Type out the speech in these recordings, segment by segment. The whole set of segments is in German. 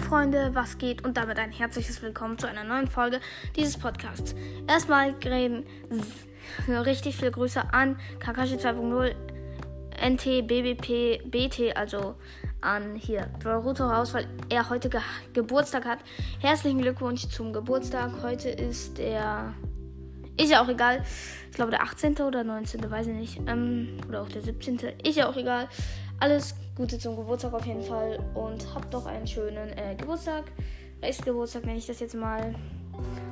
Freunde, was geht und damit ein herzliches Willkommen zu einer neuen Folge dieses Podcasts. Erstmal reden richtig viele Grüße an Kakashi 2.0, NT, BBP, BT, also an hier Boruto raus, weil er heute Ge Geburtstag hat. Herzlichen Glückwunsch zum Geburtstag. Heute ist der. Ist ja auch egal. Ich glaube der 18. oder 19. weiß ich nicht. Ähm, oder auch der 17. Ist ja auch egal. Alles Gute zum Geburtstag auf jeden Fall und habt doch einen schönen äh, Geburtstag. Restgeburtstag nenne ich das jetzt mal.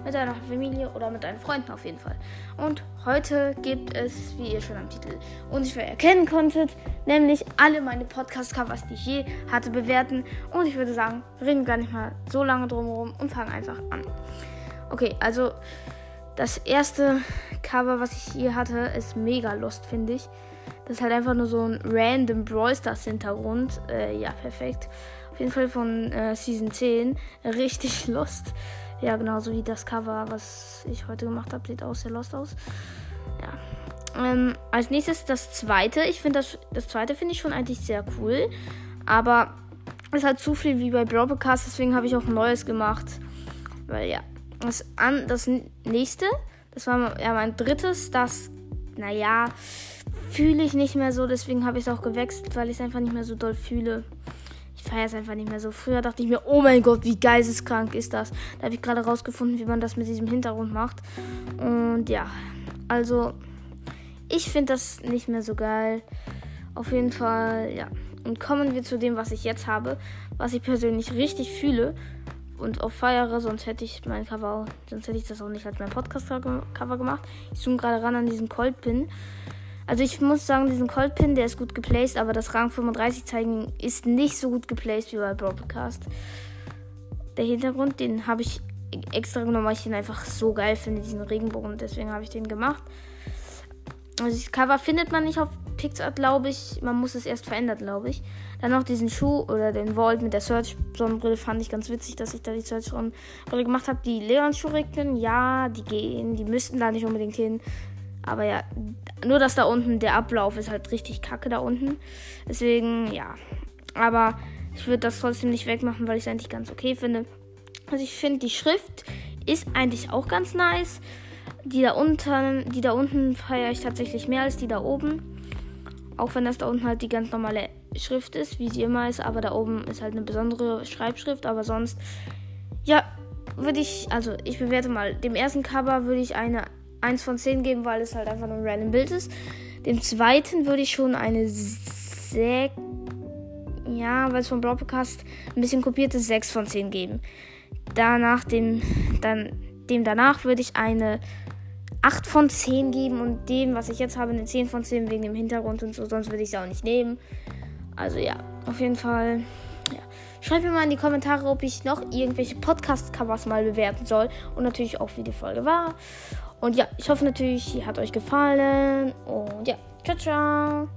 Mit deiner Familie oder mit deinen Freunden auf jeden Fall. Und heute gibt es, wie ihr schon am Titel unsicher erkennen konntet, nämlich alle meine Podcast-Covers, die ich je hatte, bewerten. Und ich würde sagen, reden gar nicht mal so lange drumherum und fangen einfach an. Okay, also das erste Cover, was ich hier hatte, ist mega lost, finde ich. Das ist halt einfach nur so ein random Brawl Stars Hintergrund. Äh, ja, perfekt. Auf jeden Fall von äh, Season 10. Richtig lost. Ja, genauso wie das Cover, was ich heute gemacht habe, sieht auch sehr lost aus. Ja. Ähm, als nächstes das zweite. Ich finde das, das zweite finde ich schon eigentlich sehr cool. Aber es ist halt zu viel wie bei Broadcast, deswegen habe ich auch ein neues gemacht. Weil ja. Das, an, das nächste, das war ja mein drittes, das, naja, fühle ich nicht mehr so. Deswegen habe ich es auch gewechselt, weil ich es einfach nicht mehr so doll fühle. Ich feiere es einfach nicht mehr so. Früher dachte ich mir, oh mein Gott, wie geisteskrank ist das. Da habe ich gerade rausgefunden, wie man das mit diesem Hintergrund macht. Und ja, also ich finde das nicht mehr so geil. Auf jeden Fall, ja. Und kommen wir zu dem, was ich jetzt habe, was ich persönlich richtig fühle und auch feiere, sonst hätte ich mein Cover, sonst hätte ich das auch nicht als mein Podcast-Cover gemacht. Ich zoome gerade ran an diesen Cold-Pin. Also ich muss sagen, diesen Cold Pin, der ist gut geplaced, aber das Rang 35 zeigen ist nicht so gut geplaced wie bei Broadcast. Der Hintergrund, den habe ich extra genommen, weil ich den einfach so geil finde, diesen Regenbogen. Deswegen habe ich den gemacht. Also das Cover findet man nicht auf Pixart, glaube ich. Man muss es erst verändern, glaube ich. Dann noch diesen Schuh oder den Vault mit der Search-Sonnenbrille fand ich ganz witzig, dass ich da die Search-Sonnenbrille gemacht habe. Die Leon-Schuriken, ja, die gehen, die müssten da nicht unbedingt hin. Aber ja, nur dass da unten der Ablauf ist halt richtig kacke da unten. Deswegen, ja. Aber ich würde das trotzdem nicht wegmachen, weil ich es eigentlich ganz okay finde. Also ich finde, die Schrift ist eigentlich auch ganz nice. Die da unten, die da unten feiere ich tatsächlich mehr als die da oben. Auch wenn das da unten halt die ganz normale Schrift ist, wie sie immer ist. Aber da oben ist halt eine besondere Schreibschrift. Aber sonst, ja, würde ich, also ich bewerte mal, dem ersten Cover würde ich eine 1 von 10 geben, weil es halt einfach nur ein random Bild ist. Dem zweiten würde ich schon eine 6. Ja, weil es vom Broadcast ein bisschen kopiert ist, 6 von 10 geben. Danach dem, dann, dem danach würde ich eine 8 von 10 geben und dem, was ich jetzt habe, eine 10 von 10 wegen dem Hintergrund und so, sonst würde ich es auch nicht nehmen. Also ja, auf jeden Fall. Ja. Schreibt mir mal in die Kommentare, ob ich noch irgendwelche Podcast-Covers mal bewerten soll und natürlich auch, wie die Folge war. Und ja, ich hoffe natürlich, sie hat euch gefallen. Und ja, ciao, ciao.